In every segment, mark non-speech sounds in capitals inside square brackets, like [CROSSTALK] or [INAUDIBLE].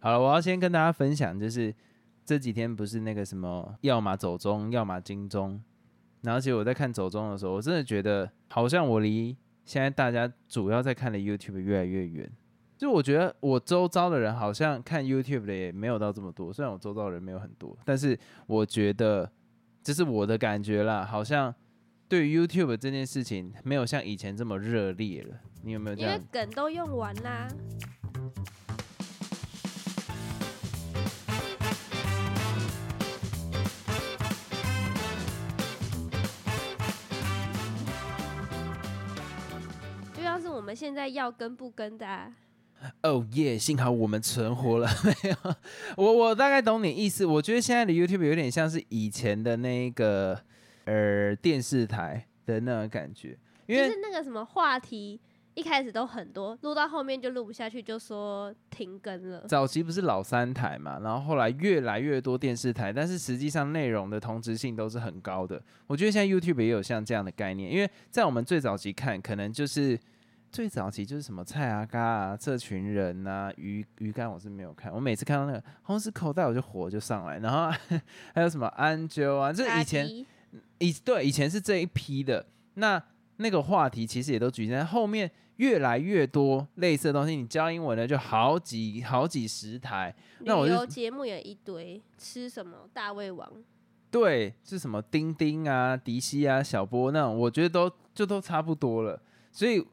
好了，我要先跟大家分享，就是这几天不是那个什么，要么走中，要么金钟。然后，其实我在看走中的时候，我真的觉得好像我离现在大家主要在看的 YouTube 越来越远。就我觉得我周遭的人好像看 YouTube 的也没有到这么多，虽然我周遭的人没有很多，但是我觉得这是我的感觉啦，好像对 YouTube 这件事情没有像以前这么热烈了。你有没有因为？梗都用完啦。们现在要跟不跟的、啊，哦耶！幸好我们存活了，[LAUGHS] 没有。我我大概懂你意思。我觉得现在的 YouTube 有点像是以前的那个呃电视台的那种感觉，因为就是那个什么话题，一开始都很多，录到后面就录不下去，就说停更了。早期不是老三台嘛，然后后来越来越多电视台，但是实际上内容的同质性都是很高的。我觉得现在 YouTube 也有像这样的概念，因为在我们最早期看，可能就是最早期就是什么蔡阿嘎啊、这群人啊、鱼鱼竿，我是没有看。我每次看到那个红石口袋，我就火就上来，然后 [LAUGHS] 还有什么安啾啊，这以前以对以前是这一批的，那那个话题其实也都局限在后面，越来越多类似的东西。你教英文的就好几好几十台，那我旅就游节目也一堆，吃什么大胃王，对，是什么丁丁啊、迪西啊、小波那种，我觉得都就都差不多了。所以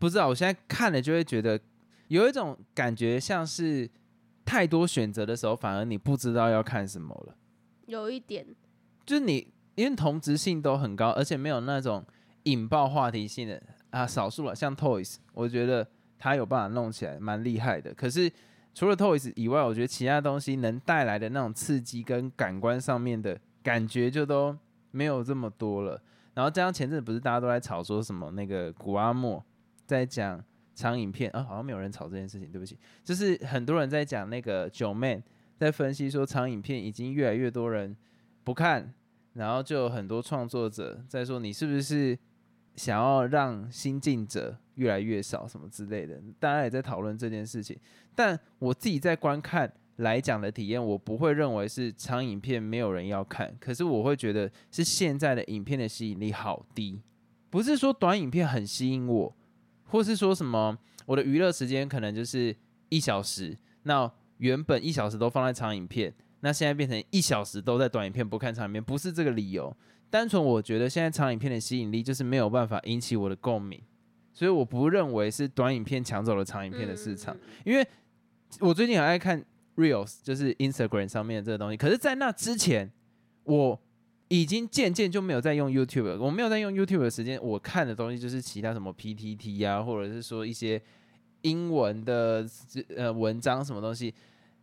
不知道，我现在看了就会觉得有一种感觉，像是太多选择的时候，反而你不知道要看什么了。有一点就是你因为同质性都很高，而且没有那种引爆话题性的啊，少数了，像 Toys，我觉得他有办法弄起来，蛮厉害的。可是除了 Toys 以外，我觉得其他东西能带来的那种刺激跟感官上面的感觉，就都没有这么多了。然后加上前阵子不是大家都在吵说什么那个古阿莫在讲长影片啊，好像没有人吵这件事情，对不起，就是很多人在讲那个九妹在分析说长影片已经越来越多人不看，然后就有很多创作者在说你是不是想要让新进者越来越少什么之类的，大家也在讨论这件事情。但我自己在观看来讲的体验，我不会认为是长影片没有人要看，可是我会觉得是现在的影片的吸引力好低，不是说短影片很吸引我，或是说什么我的娱乐时间可能就是一小时，那原本一小时都放在长影片，那现在变成一小时都在短影片，不看长影片，不是这个理由。单纯我觉得现在长影片的吸引力就是没有办法引起我的共鸣，所以我不认为是短影片抢走了长影片的市场。嗯因为我最近很爱看 Reels，就是 Instagram 上面的这个东西。可是，在那之前，我已经渐渐就没有在用 YouTube 了。我没有在用 YouTube 的时间，我看的东西就是其他什么 PTT 啊，或者是说一些英文的呃文章什么东西，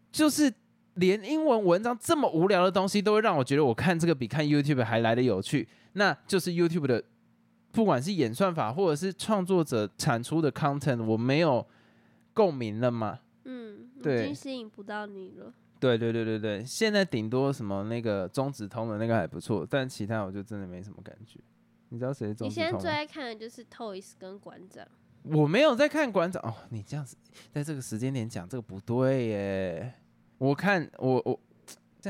就是连英文文章这么无聊的东西，都会让我觉得我看这个比看 YouTube 还来的有趣。那就是 YouTube 的，不管是演算法或者是创作者产出的 content，我没有共鸣了嘛？嗯，已对经吸引不到你了。对对对对对，现在顶多什么那个中指通的那个还不错，但其他我就真的没什么感觉。你知道谁是中你现在？最爱看的就是 Toys 跟馆长，我没有在看馆长哦，你这样子在这个时间点讲这个不对耶。我看我我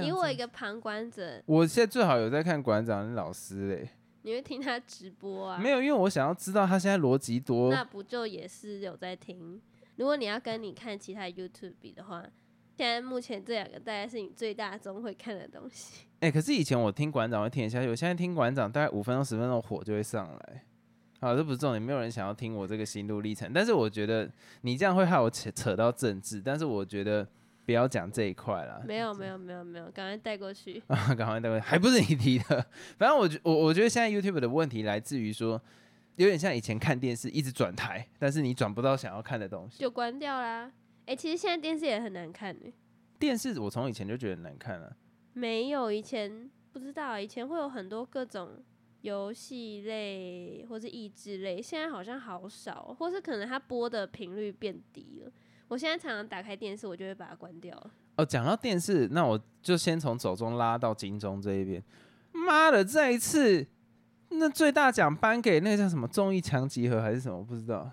以我一个旁观者，我现在最好有在看馆长的老师嘞，你会听他直播啊？没有，因为我想要知道他现在逻辑多那不就也是有在听？如果你要跟你看其他 YouTube 比的话，现在目前这两个大概是你最大宗会看的东西。哎、可是以前我听馆长会听得下去，我现在听馆长大概五分钟十分钟火就会上来。好，这不是重点，没有人想要听我这个心路历程。但是我觉得你这样会害我扯扯到政治，但是我觉得不要讲这一块啦。没有没有没有没有，赶快带过去。[LAUGHS] 啊，赶快带过去，还不是你提的。反正我觉我我觉得现在 YouTube 的问题来自于说，有点像以前看电视一直转台，但是你转不到想要看的东西。就关掉啦。哎、其实现在电视也很难看呢、电视我从以前就觉得难看了、没有以前不知道，以前会有很多各种游戏类或是益智类，现在好像好少，或是可能它播的频率变低了。我现在常常打开电视，我就会把它关掉了。哦，讲到电视，那我就先从走中拉到金钟这一边。妈的，这一次那最大奖颁给那个叫什么综艺强集合还是什么，我不知道。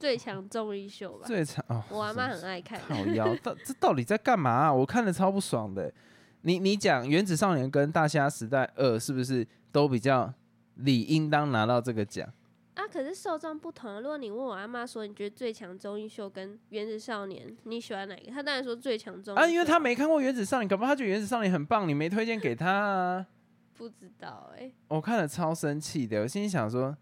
最强综艺秀吧。最强哦，我阿妈很爱看。好妖，[LAUGHS] 到这到底在干嘛、啊？我看的超不爽的。你你讲《原子少年》跟《大虾时代二》是不是都比较理应当拿到这个奖？啊，可是受众不同。如果你问我阿妈说，你觉得最强综艺秀跟《原子少年》，你喜欢哪个？她当然说最强综艺啊，因为秀他没看过《原子少年》，搞不好他觉得《原子少年》很棒，你没推荐给他啊。不知道哎、我看了超生气的，我心里想说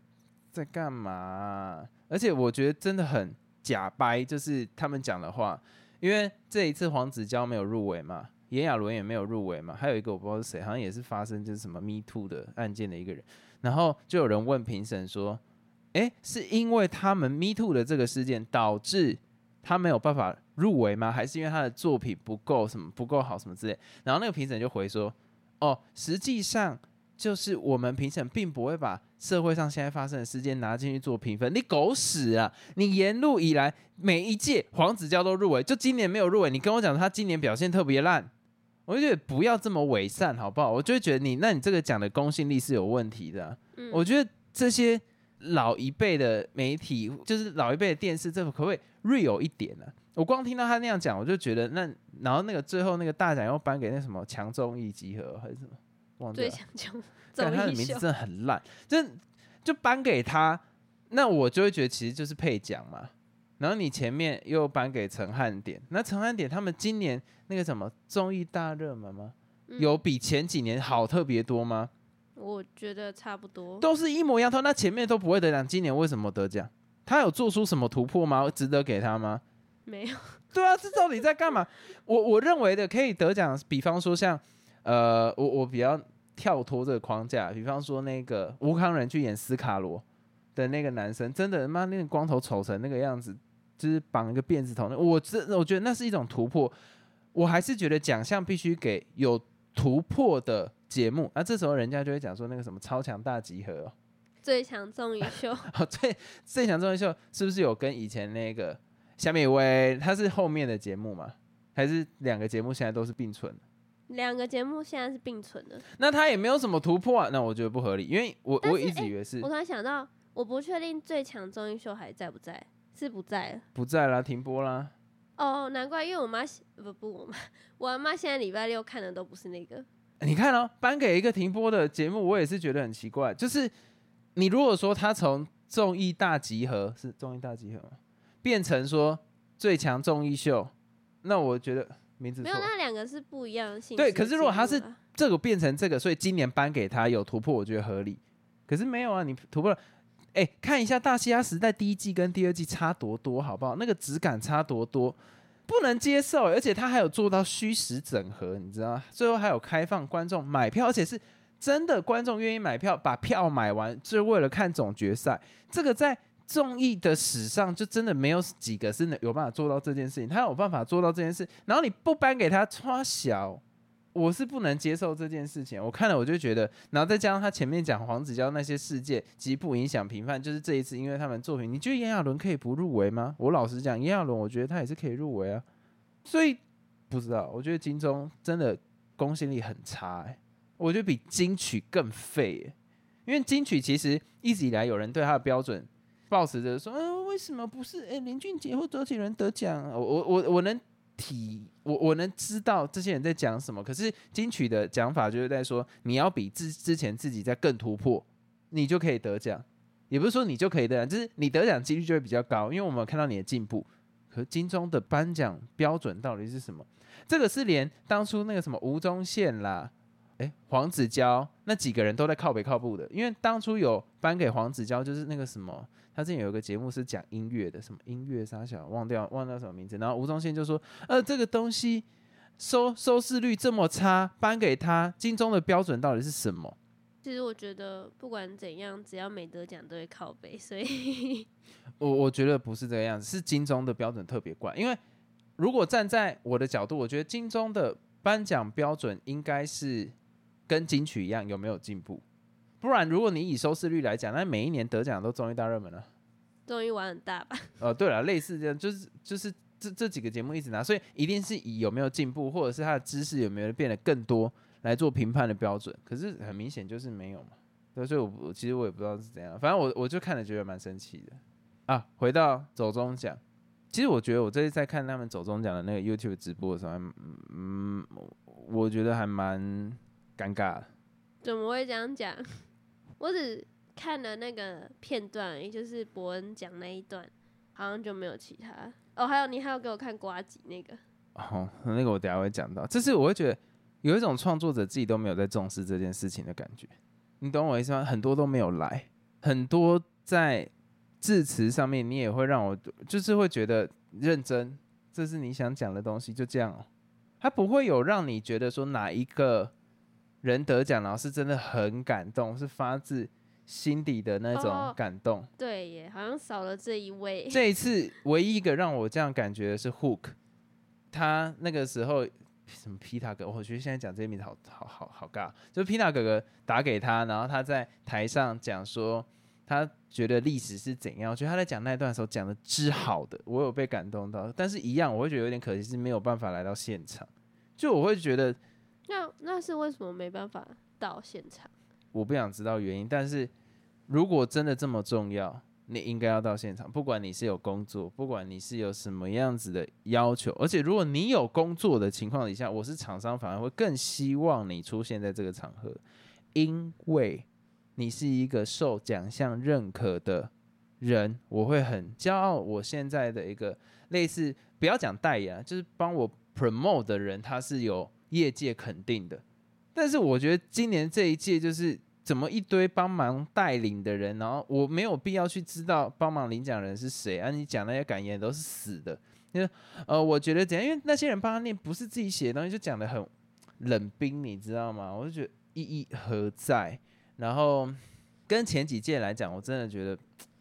在干嘛啊、而且我觉得真的很假掰，就是他们讲的话，因为这一次黄子佼没有入围嘛，炎亚纶也没有入围嘛，还有一个我不知道是谁，好像也是发生就是什么 Me Too 的案件的一个人，然后就有人问评审说，诶，是因为他们 Me Too 的这个事件导致他没有办法入围吗？还是因为他的作品不够什么不够好什么之类？然后那个评审就回说，哦，实际上。就是我们评审并不会把社会上现在发生的事件拿进去做评分，你狗屎啊！你沿路以来每一届黄子佼都入围，就今年没有入围，你跟我讲他今年表现特别烂，我就觉得不要这么伪善好不好？我就会觉得你，那你这个讲的公信力是有问题的啊、嗯，我觉得这些老一辈的媒体，就是老一辈的电视，这可不可以 real 一点呢、我光听到他那样讲，我就觉得那，然后那个最后那个大奖又颁给那什么强综艺集合还是什么，忘记最了。强综但他的名字真的很烂，就就颁给他，那我就会觉得其实就是配奖嘛。然后你前面又颁给陈汉典，那陈汉典他们今年那个什么综艺大热门吗？嗯有比前几年好特别多吗？我觉得差不多。都是一模一样，他那前面都不会得奖，今年为什么得奖？他有做出什么突破吗？值得给他吗？没有，[LAUGHS] 对啊，这到底在干嘛？我我认为的可以得奖，比方说像呃，我我比较跳脱这个框架，比方说那个吴康仁去演斯卡罗的那个男生，真的妈那个光头丑成那个样子，就是绑一个辫子头，那我这我觉得那是一种突破。我还是觉得奖项必须给有突破的节目，那这时候人家就会讲说那个什么超强大集合、哦，最强综艺秀，[LAUGHS] 哦，最最强综艺秀是不是有跟以前那个夏美薇，它是后面的节目嘛？还是两个节目现在都是并存的？两个节目现在是并存的。那他也没有什么突破啊，那我觉得不合理，因为我但是我一直以为是我突然想到，我不确定最强综艺秀还在不在，是不在了。不在啦，停播啦。哦，难怪，因为我妈不不，我妈我阿妈现在礼拜六看的都不是那个。你看哦，颁给一个停播的节目，我也是觉得很奇怪。就是你如果说他从综艺大集合是综艺大集合吗？变成说最强综艺秀，那我觉得名字没有，那两个是不一样的性质对。可是如果他是这个变成这个，所以今年颁给他有突破，我觉得合理。可是没有啊，你突破了，哎、看一下《大西亚时代》第一季跟第二季差多多，好不好？那个质感差多多，不能接受。而且他还有做到虚实整合，你知道吗？最后还有开放观众买票，而且是真的观众愿意买票，把票买完，就是为了看总决赛。这个在综艺的史上，就真的没有几个是能有办法做到这件事情。他有办法做到这件事，然后你不颁给他，穿小。我是不能接受这件事情，我看了我就觉得，然后再加上他前面讲黄子佼那些事件，极不影响评判，就是这一次因为他们作品，你觉得炎亚纶可以不入围吗？我老实讲，炎亚纶我觉得他也是可以入围啊，所以不知道，我觉得金钟真的公信力很差、欸，我觉得比金曲更废、欸，因为金曲其实一直以来有人对他的标准抱持着说，嗯、为什么不是哎、林俊杰或周杰伦得奖？我我我我能体我我能知道这些人在讲什么，可是金曲的讲法就是在说，你要比之之前自己在更突破，你就可以得奖。也不是说你就可以得奖，就是你得奖几率就会比较高，因为我们看到你的进步。可金钟的颁奖标准到底是什么？这个是连当初那个什么吴宗宪啦，诶，黄子佼那几个人都在靠北靠步的，因为当初有颁给黄子佼，就是那个什么，他之前有一个节目是讲音乐的，什么音乐啥小忘掉忘掉什么名字，然后吴宗宪就说，呃，这个东西收收视率这么差，颁给他，金钟的标准到底是什么？其实我觉得不管怎样，只要没得奖都会靠背，所以 [LAUGHS] 我我觉得不是这个样子，是金钟的标准特别怪。因为如果站在我的角度，我觉得金钟的颁奖标准应该是跟金曲一样有没有进步。不然，如果你以收视率来讲，那每一年得奖都综艺大热门了。终于玩很大吧。呃，对了，类似这样，就是就是这这几个节目一直拿，所以一定是以有没有进步，或者是他的知识有没有变得更多来做评判的标准。可是很明显就是没有嘛。对，所以我我其实我也不知道是怎样，反正我我就看了觉得蛮生气的。啊，回到走中奖，其实我觉得我这次在看他们走中奖的那个 YouTube 直播的时候，还嗯，我觉得还蛮尴尬的。怎么会这样讲？[LAUGHS] 我只看了那个片段，也就是伯恩讲那一段，好像就没有其他。哦，还有你还有给我看瓜吉那个。哦，那个我等下会讲到。就是我会觉得有一种创作者自己都没有在重视这件事情的感觉。你懂我意思吗？很多都没有来，很多在致辞上面，你也会让我就是会觉得认真，这是你想讲的东西，就这样哦。他不会有让你觉得说哪一个人得奖，然后是真的很感动，是发自心底的那种感动。对耶，好像少了这一位。[LAUGHS] 这一次唯一一个让我这样感觉的是 Hook，他那个时候。什么皮塔哥？我觉得现在讲这些名字好好好好尬。就皮塔哥哥打给他，然后他在台上讲说，他觉得历史是怎样。我觉得他在讲那段的时候讲的之好的，我有被感动到。但是，一样我会觉得有点可惜，是没有办法来到现场。就我会觉得，那那是为什么没办法到现场？我不想知道原因。但是如果真的这么重要。你应该要到现场，不管你是有工作，不管你是有什么样子的要求，而且如果你有工作的情况底下，我是厂商，反而会更希望你出现在这个场合，因为你是一个受奖项认可的人，我会很骄傲。我现在的一个类似，不要讲代言，就是帮我 promote 的人，他是有业界肯定的。但是我觉得今年这一届就是。怎么一堆帮忙带领的人，然后我没有必要去知道帮忙领奖人是谁啊？你讲那些感言都是死的，因为呃，我觉得怎样？因为那些人帮他念不是自己写的东西，就讲的很冷冰，你知道吗？我就觉得意义何在？然后跟前几届来讲，我真的觉得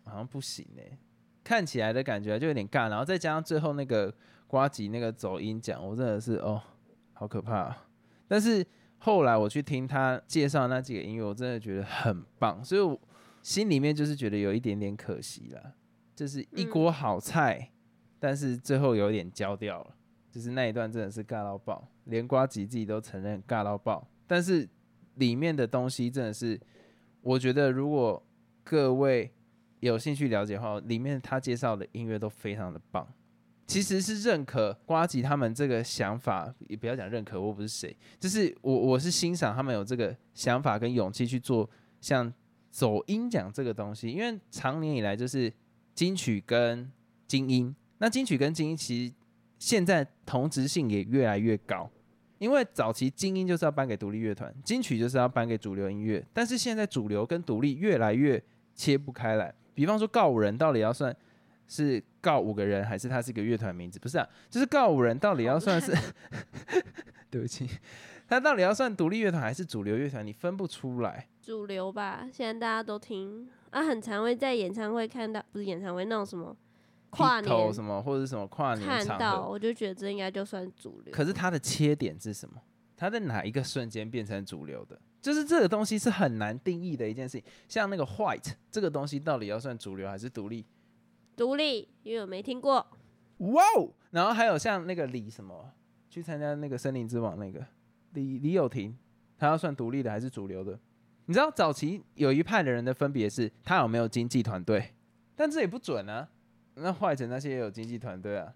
好像不行哎，看起来的感觉就有点尬，然后再加上最后那个瓜吉那个走音讲，我真的是哦，好可怕，啊但是。后来我去听他介绍那几个音乐，我真的觉得很棒，所以我心里面就是觉得有一点点可惜了，就是一锅好菜，但是最后有点焦掉了，就是那一段真的是尬到爆，连瓜吉自己都承认尬到爆，但是里面的东西真的是，我觉得如果各位有兴趣了解的话，里面他介绍的音乐都非常的棒。其实是认可瓜吉他们这个想法，也不要讲认可，我不是谁，就是我我是欣赏他们有这个想法跟勇气去做像走音奖这个东西，因为长年以来就是金曲跟精英，那金曲跟精英其实现在同质性也越来越高，因为早期精英就是要颁给独立乐团，金曲就是要颁给主流音乐，但是现在主流跟独立越来越切不开来，比方说告五人到底要算。是告五个人，还是他是一个乐团名字？不是啊，就是告五人到底要算是，[LAUGHS] 对不起，他到底要算独立乐团还是主流乐团？你分不出来。主流吧，现在大家都听啊，很常会在演唱会看到，不是演唱会那种什么跨年什么或者什么跨年看到，我就觉得这应该就算主流。可是它的切点是什么？它在哪一个瞬间变成主流的？就是这个东西是很难定义的一件事情。像那个 White 这个东西到底要算主流还是独立？独立，因为我没听过。哇哦！然后还有像那个李什么，去参加那个森林之王那个李李友廷，他要算独立的还是主流的？你知道早期有一派的人的分别是，他有没有经纪团队？但这也不准啊。那坏成那些也有经纪团队啊。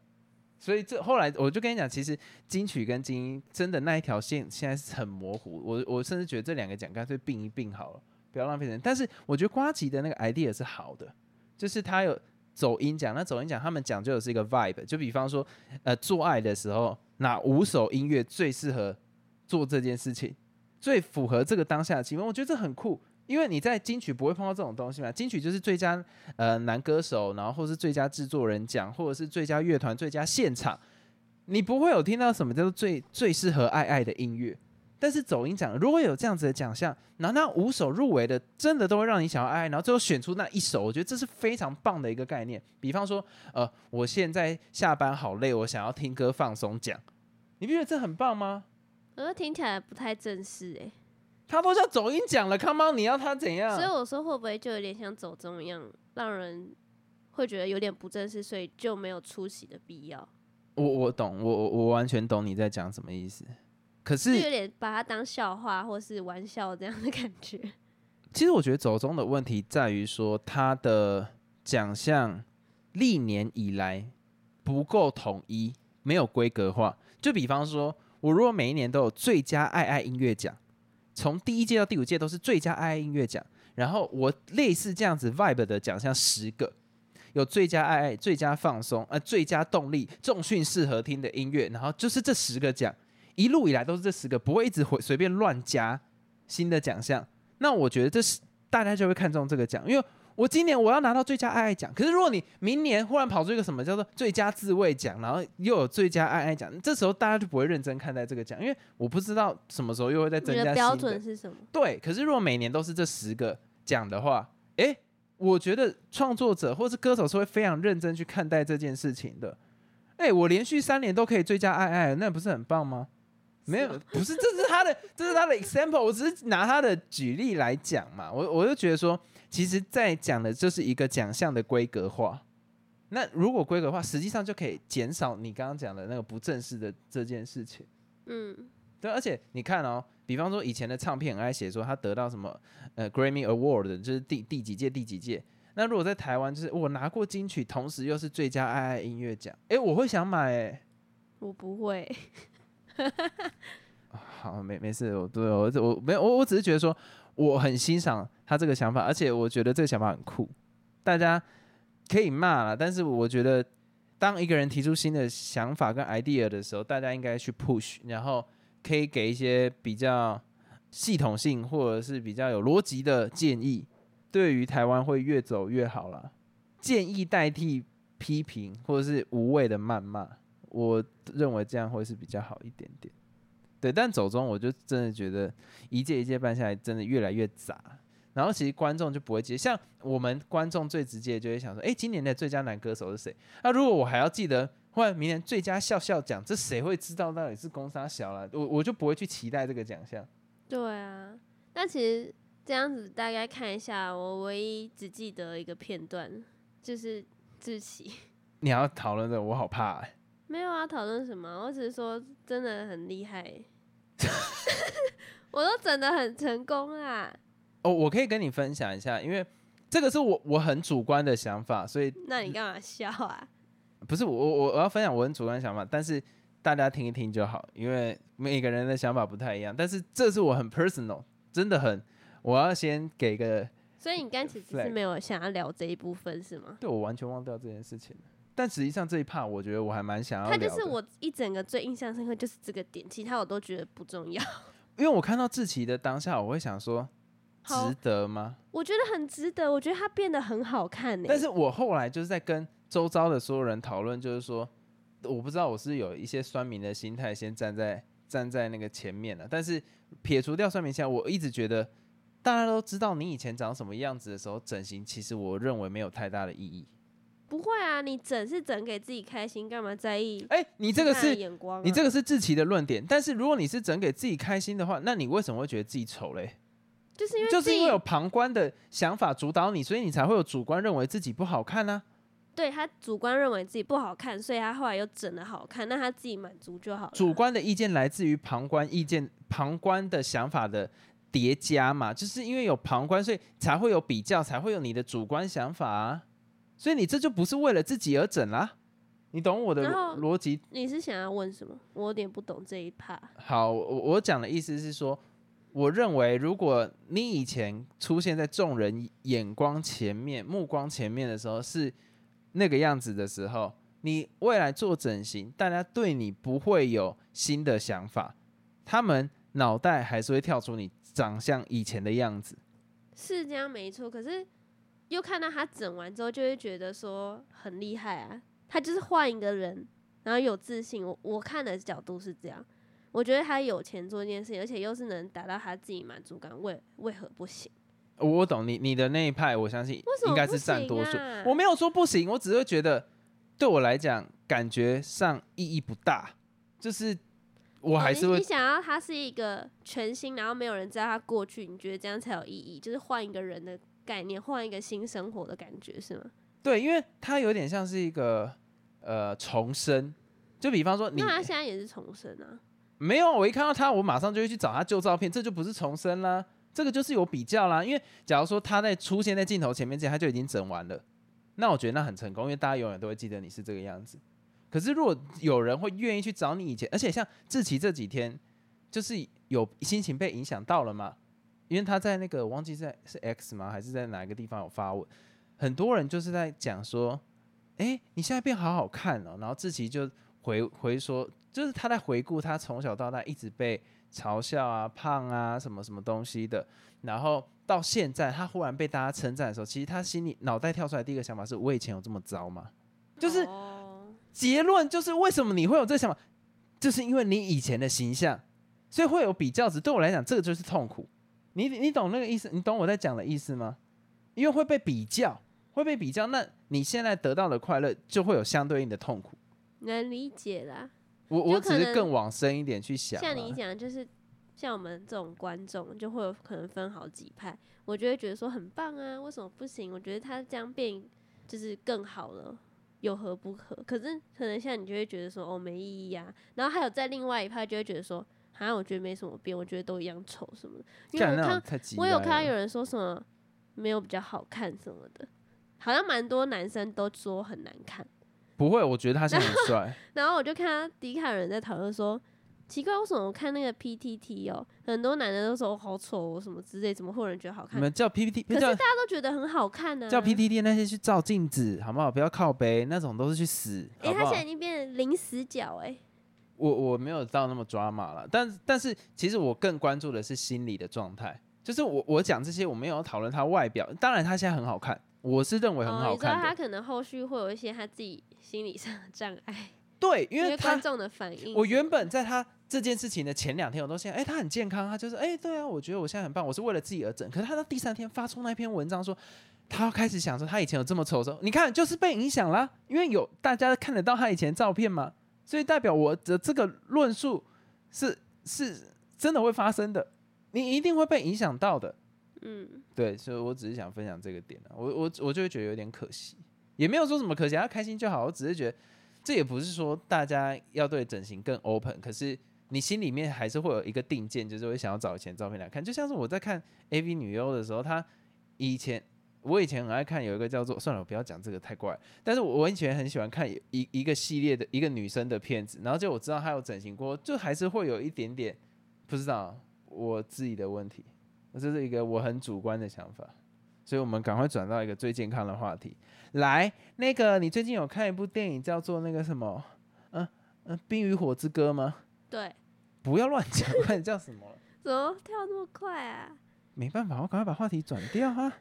所以这后来我就跟你讲，其实金曲跟精英真的那一条线现在是很模糊。我我甚至觉得这两个奖干脆并一并好了，不要浪费人。但是我觉得瓜吉的那个 idea 是好的，就是他有。走音讲，那走音讲，他们讲究的是一个 vibe，就比方说，呃，做爱的时候，哪五首音乐最适合做这件事情，最符合这个当下的气氛？我觉得这很酷，因为你在金曲不会碰到这种东西嘛。金曲就是最佳呃男歌手，然后或是最佳制作人奖，或者是最佳乐团、最佳现场，你不会有听到什么叫做最最适合爱爱的音乐。但是走音奖如果有这样子的奖项，那那五首入围的真的都会让你想要爱，然后最后选出那一首，我觉得这是非常棒的一个概念。比方说，呃，我现在下班好累，我想要听歌放松奖，你不觉得这很棒吗？我觉得听起来不太正式哎。他都叫走音奖了，Come on，你要他怎样？所以我说会不会就有点像走中一样，让人会觉得有点不正式，所以就没有出席的必要。我我懂，我我我完全懂你在讲什么意思。可是有点把它当笑话或是玩笑这样的感觉。[LAUGHS] 其实我觉得走中的问题在于说，他的奖项历年以来不够统一，没有规格化。就比方说，我如果每一年都有最佳爱爱音乐奖，从第一届到第五届都是最佳爱爱音乐奖，然后我类似这样子 vibe 的奖项十个，有最佳爱爱、最佳放松、呃最佳动力、重训适合听的音乐，然后就是这十个奖，一路以来都是这十个，不会一直会随便乱加新的奖项。那我觉得这是大家就会看中这个奖，因为我今年我要拿到最佳爱爱奖，可是如果你明年忽然跑出一个什么叫做最佳自卫奖，然后又有最佳爱爱奖，这时候大家就不会认真看待这个奖，因为我不知道什么时候又会再增加新你的标准是什么？对，可是如果每年都是这十个奖的话，诶，我觉得创作者或是歌手是会非常认真去看待这件事情的。诶，我连续三年都可以最佳爱爱，那不是很棒吗？没有，不是，这是他的，[LAUGHS] 这是他的 example，我只是拿他的举例来讲嘛。我我就觉得说，其实在讲的就是一个奖项的规格化。那如果规格化，实际上就可以减少你刚刚讲的那个不正式的这件事情。嗯，对，而且你看哦，比方说以前的唱片很爱写说他得到什么呃 Grammy Award，就是第第几届第几届。那如果在台湾，就是我拿过金曲，同时又是最佳爱爱音乐奖，诶，我会想买诶。我不会。好，没没事，我对我我没有我我只是觉得说我很欣赏他这个想法，而且我觉得这个想法很酷。大家可以骂了，但是我觉得当一个人提出新的想法跟 idea 的时候，大家应该去 push，然后可以给一些比较系统性或者是比较有逻辑的建议，对于台湾会越走越好了。建议代替批评或者是无谓的谩骂，我认为这样会是比较好一点点。对，但走中我就真的觉得一届一届办下来，真的越来越杂。然后其实观众就不会接，像我们观众最直接就会想说，哎，今年的最佳男歌手是谁？那如果我还要记得，或者明年最佳笑笑奖，这谁会知道到底是公杀小了？我我就不会去期待这个奖项。对啊，那其实这样子大概看一下，我唯一只记得一个片段，就是志奇。你要讨论的，我好怕、欸。没有啊，讨论什么？我只是说真的很厉害，[LAUGHS] [LAUGHS] 我都整的很成功啊。哦，我可以跟你分享一下，因为这个是我我很主观的想法，所以那你干嘛笑啊？不是我我我要分享我很主观的想法，但是大家听一听就好，因为每个人的想法不太一样。但是这是我很 personal，真的很，我要先给个，所以你刚其实是没有想要聊这一部分是吗？对我完全忘掉这件事情了。但实际上这一 part 我觉得我还蛮想要他就是我一整个最印象深刻就是这个点，其他我都觉得不重要。[LAUGHS] 因为我看到志奇的当下，我会想说，值得吗？我觉得很值得，我觉得他变得很好看呢、但是我后来就是在跟周遭的所有人讨论，就是说，我不知道我是有一些酸民的心态，先站在站在那个前面了。但是撇除掉酸民心态，我一直觉得大家都知道你以前长什么样子的时候，整形其实我认为没有太大的意义。不会啊，你整是整给自己开心，干嘛在意哎、你这个是眼光、啊？你这个是志奇的论点，但是如果你是整给自己开心的话，那你为什么会觉得自己丑嘞？就是因为就是因为有旁观的想法主导你，所以你才会有主观认为自己不好看呢、对他主观认为自己不好看，所以他后来又整的好看，那他自己满足就好了。主观的意见来自于旁观意见、旁观的想法的叠加嘛，就是因为有旁观，所以才会有比较，才会有你的主观想法啊。所以你这就不是为了自己而整啦，你懂我的逻逻辑？你是想要问什么？我有点不懂这一趴。好，我我讲的意思是说，我认为如果你以前出现在众人眼光前面、目光前面的时候是那个样子的时候，你未来做整形，大家对你不会有新的想法，他们脑袋还是会跳出你长相以前的样子。是这样没错，可是又看到他整完之后，就会觉得说很厉害啊。他就是换一个人，然后有自信。我我看的角度是这样，我觉得他有钱做这件事情，而且又是能达到他自己满足感，为为何不行？我我懂你你的那一派，我相信应该是占多数。啊我没有说不行，我只是觉得对我来讲感觉上意义不大，就是我还是会你想要他是一个全新，然后没有人知道他过去，你觉得这样才有意义？就是换一个人的概念，换一个新生活的感觉是吗？对，因为它有点像是一个呃重生，就比方说你那他现在也是重生啊。没有，我一看到他，我马上就会去找他旧照片，这就不是重生啦，这个就是有比较啦。因为假如说他在出现在镜头前面之前，他就已经整完了，那我觉得那很成功，因为大家永远都会记得你是这个样子。可是如果有人会愿意去找你以前，而且像志奇这几天就是有心情被影响到了嘛，因为他在那个我忘记在是 X 吗，还是在哪一个地方有发文，很多人就是在讲说，哎、你现在变好好看哦，然后志奇就回回说，就是他在回顾他从小到大一直被嘲笑啊、胖啊什么什么东西的，然后到现在他忽然被大家称赞的时候，其实他心里脑袋跳出来第一个想法是：我以前有这么糟吗？就是哦结论就是为什么你会有这想法，就是因为你以前的形象，所以会有比较值。对我来讲，这个就是痛苦。你你懂那个意思？你懂我在讲的意思吗？因为会被比较，会被比较，那你现在得到的快乐就会有相对应的痛苦。能理解啦。我我只是更往深一点去想啊。像你讲，就是像我们这种观众，就会有可能分好几派。我就会觉得说很棒啊，为什么不行？我觉得他这样变就是更好了，有何不可？可是可能像你就会觉得说哦没意义啊，然后还有在另外一派就会觉得说，好像我觉得没什么变，我觉得都一样丑什么的。因为我看我有看到有人说什么没有比较好看什么的，好像蛮多男生都说很难看。不会，我觉得他现在很帅。[LAUGHS] 然后我就看他迪卡有人在讨论说，奇怪，为什么我看那个 PTT 哦，很多男的都说哦好丑哦什么之类，怎么会有人觉得好看？你们叫 PPT，可是大家都觉得很好看呢、叫 PTT 那些去照镜子，好不好？不要靠背，那种都是去死，哎、他现在？已经变成零死角哎、我我没有到那么抓马了，但但是其实我更关注的是心理的状态，就是我我讲这些我没有讨论他外表，当然他现在很好看，我是认为很哦，好你知道看，他可能后续会有一些他自己心理上的障碍，对，因因为他观众的反应。我原本在他这件事情的前两天，我都想，哎、他很健康，他就是，哎、对啊，我觉得我现在很棒，我是为了自己而整。可是他到第三天发出那篇文章说，他要开始想说，他以前有这么丑的时候，你看就是被影响啦，因为有大家看得到他以前的照片嘛，所以代表我的这个论述是是真的会发生的，你一定会被影响到的。嗯，对，所以我只是想分享这个点啊，我我我就会觉得有点可惜，也没有说什么可惜，他开心就好。我只是觉得这也不是说大家要对整形更 open，可是你心里面还是会有一个定见，就是会想要找以前照片来看。就像是我在看 AV 女优的时候，她以前我以前很爱看有一个叫做算了，我不要讲这个太怪，但是我我以前很喜欢看一一个系列的一个女生的片子，然后就我知道她有整形过，就还是会有一点点不知道我自己的问题。这是一个我很主观的想法，所以我们赶快转到一个最健康的话题。来，那个你最近有看一部电影叫做那个什么，嗯、嗯，《冰与火之歌》吗？对，不要乱讲，快 [LAUGHS] 点叫什么了？怎么跳那么快啊？没办法，我赶快把话题转掉啊！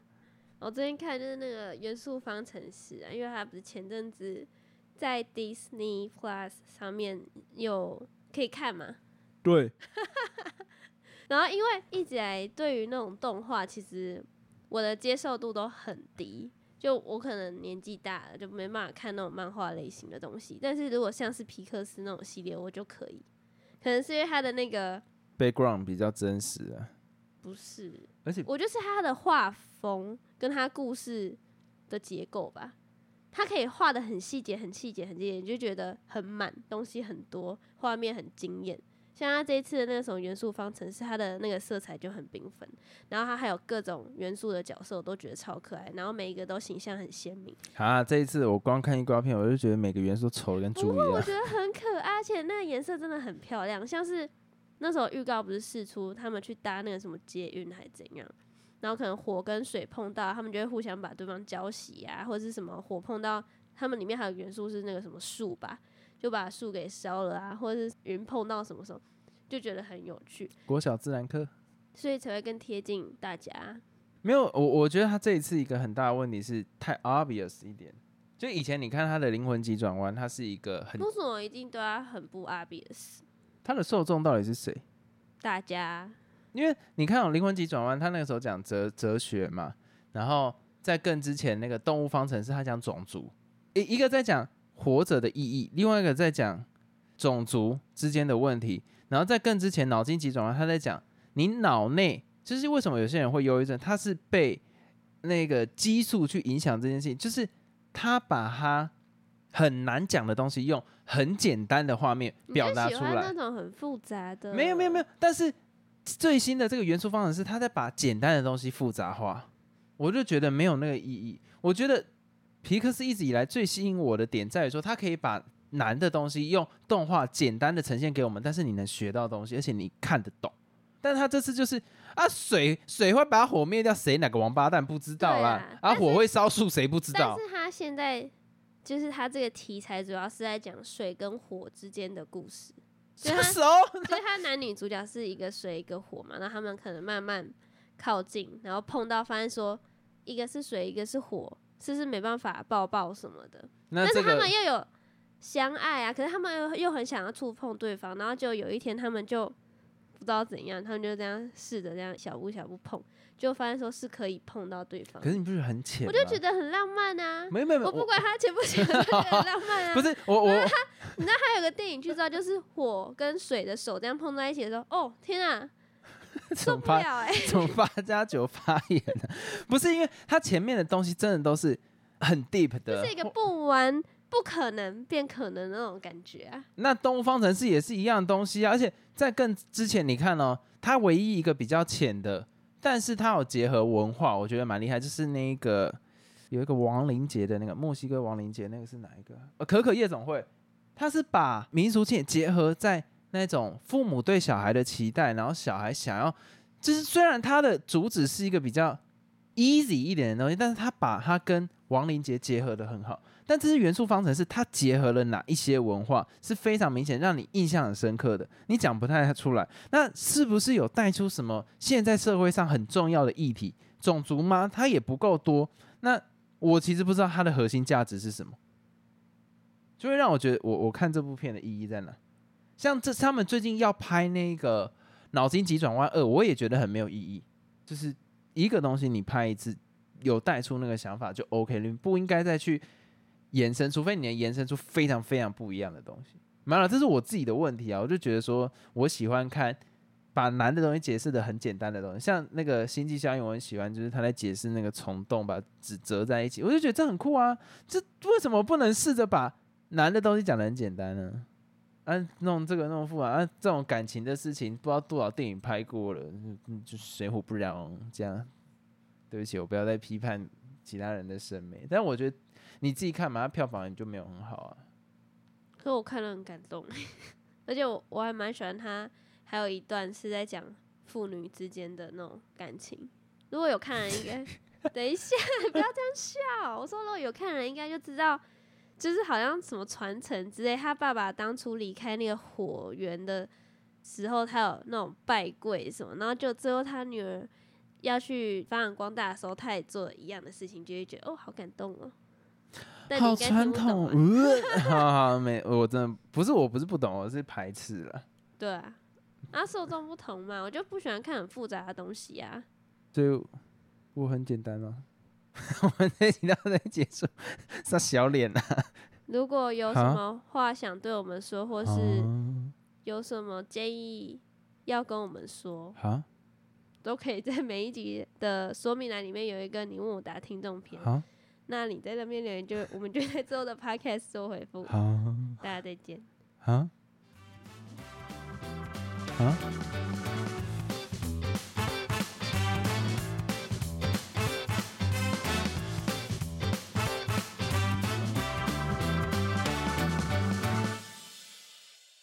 我最近看就是那个元素方程式啊，因为它不是前阵子在 Disney Plus 上面有可以看嘛，对，[LAUGHS] 然后因为一直以来对于那种动画，其实我的接受度都很低，就我可能年纪大了，就没办法看那种漫画类型的东西。但是如果像是皮克斯那种系列，我就可以。可能是因为它的那个 background 比较真实啊，不是，而且我就是他的画风跟他故事的结构吧，他可以画的很细节、很细节、很细节，你就觉得很满，东西很多，画面很惊艳。像他这一次的那种元素方程式，它的那个色彩就很缤纷，然后它还有各种元素的角色，我都觉得超可爱，然后每一个都形象很鲜明，啊，这一次我光看预告片，我就觉得每个元素丑的跟猪一样。我觉得很可爱，而且那个颜色真的很漂亮，像是那时候预告不是试出他们去搭那个什么捷运还是怎样，然后可能火跟水碰到，他们就会互相把对方浇熄啊，或者是什么火碰到他们里面还有元素是那个什么树吧，就把树给烧了啊，或者是云碰到什么什么，就觉得很有趣，国小自然课所以才会更贴近大家。没有，我我觉得他这一次一个很大的问题是太 obvious 一点。就以前你看他的灵魂急转弯，他是一个很为什么一定对他很不 obvious？他的受众到底是谁？大家。因为你看哦，《灵魂急转弯》，他那个时候讲哲哲学嘛，然后在更之前那个动物方程式，他讲种族，一一个在讲活着的意义，另外一个在讲种族之间的问题，然后在更之前脑筋急转弯，他在讲你脑内就是为什么有些人会忧郁症，他是被那个激素去影响这件事情，就是他把他很难讲的东西用很简单的画面表达出来那。种很复杂的，没有没有没有，但是最新的这个元素方程式，它在把简单的东西复杂化，我就觉得没有那个意义。我觉得皮克斯一直以来最吸引我的点在于说，它可以把难的东西用动画简单的呈现给我们，但是你能学到东西，而且你看得懂。但他这次就是啊，水水会把火灭掉，谁哪个王八蛋不知道啦？啊啊，火会烧树，谁不知但道？是他现在就是他这个题材主要是在讲水跟火之间的故事，所以他什么时候？所以他男女主角是一个水一个火嘛，那他们可能慢慢靠近，然后碰到发现说一个是水一个是火，是不是没办法抱抱什么的？但是他们又有相爱啊，可是他们又又很想要触碰对方，然后就有一天他们就不知道怎样，他们就这样试着这样小步小步碰，就发现说是可以碰到对方可。是你不是很浅？我就觉得很浪漫啊！没有没没，我不管他浅不浅，我就觉得很浪漫啊。[LAUGHS] 不是我我他，[LAUGHS] 你知道还有个电影剧照，就是火跟水的手这样碰在一起的时候，哦天啊，[LAUGHS] 受不了哎、怎么发加酒发言呢、不是因为他前面的东西真的都是很 deep 的，是一个不完不可能变可能的那种感觉啊。那动物方程式也是一样的东西啊，而且在更之前，你看哦，它唯一一个比较浅的，但是它有结合文化，我觉得蛮厉害，就是那个有一个亡灵节的那个墨西哥亡灵节，那个是哪一个？呃，可可夜总会，它是把民俗性结合在那种父母对小孩的期待，然后小孩想要，就是虽然它的主旨是一个比较 easy 一点的东西，但是它把它跟亡灵节结合的很好。但这是元素方程式，它结合了哪一些文化是非常明显，让你印象很深刻的，你讲不太出来。那是不是有带出什么现在社会上很重要的议题？种族吗？它也不够多。那我其实不知道它的核心价值是什么，就会让我觉得我我看这部片的意义在哪？像这他们最近要拍那个《脑筋急转弯二》，我也觉得很没有意义。就是一个东西你拍一次，有带出那个想法就 OK，你不应该再去延伸，除非你能延伸出非常非常不一样的东西。没有，这是我自己的问题啊，我就觉得说我喜欢看把难的东西解释的很简单的东西，像那个星际效应，我很喜欢，就是他在解释那个虫洞把纸折在一起，我就觉得这很酷啊。这为什么不能试着把难的东西讲的很简单呢？啊，弄这个弄复杂啊，这种感情的事情，不知道多少电影拍过了，嗯就水火不容这样。对不起，我不要再批判其他人的审美，但我觉得你自己看嘛，它票房就没有很好啊。可我看了很感动，[LAUGHS] 而且我我还蛮喜欢他，还有一段是在讲父女之间的那种感情。如果有看的人应该，[LAUGHS] 等一下 [LAUGHS] 不要这样笑。我说如果有看人应该就知道，就是好像什么传承之类。他爸爸当初离开那个火源的时候，他有那种拜跪什么，然后就最后他女儿要去发扬光大的时候，他也做了一样的事情，就会觉得哦，好感动哦。好传统，不懂啊呃，[LAUGHS] 好好没，我真的不是我不是不懂，我是排斥了。对啊，啊，受众不同嘛，我就不喜欢看很复杂的东西啊。所以我很简单吗。[LAUGHS] 我们这一集到这里结束，[LAUGHS] 撒小脸啊，如果有什啊么话想对我们说，或是有什么建议要跟我们说，好都可以在每一集的说明栏里面有一个你问我答听众篇。好那你在那边留言就，我们就在之后的 podcast 做回复。好大家再见。好。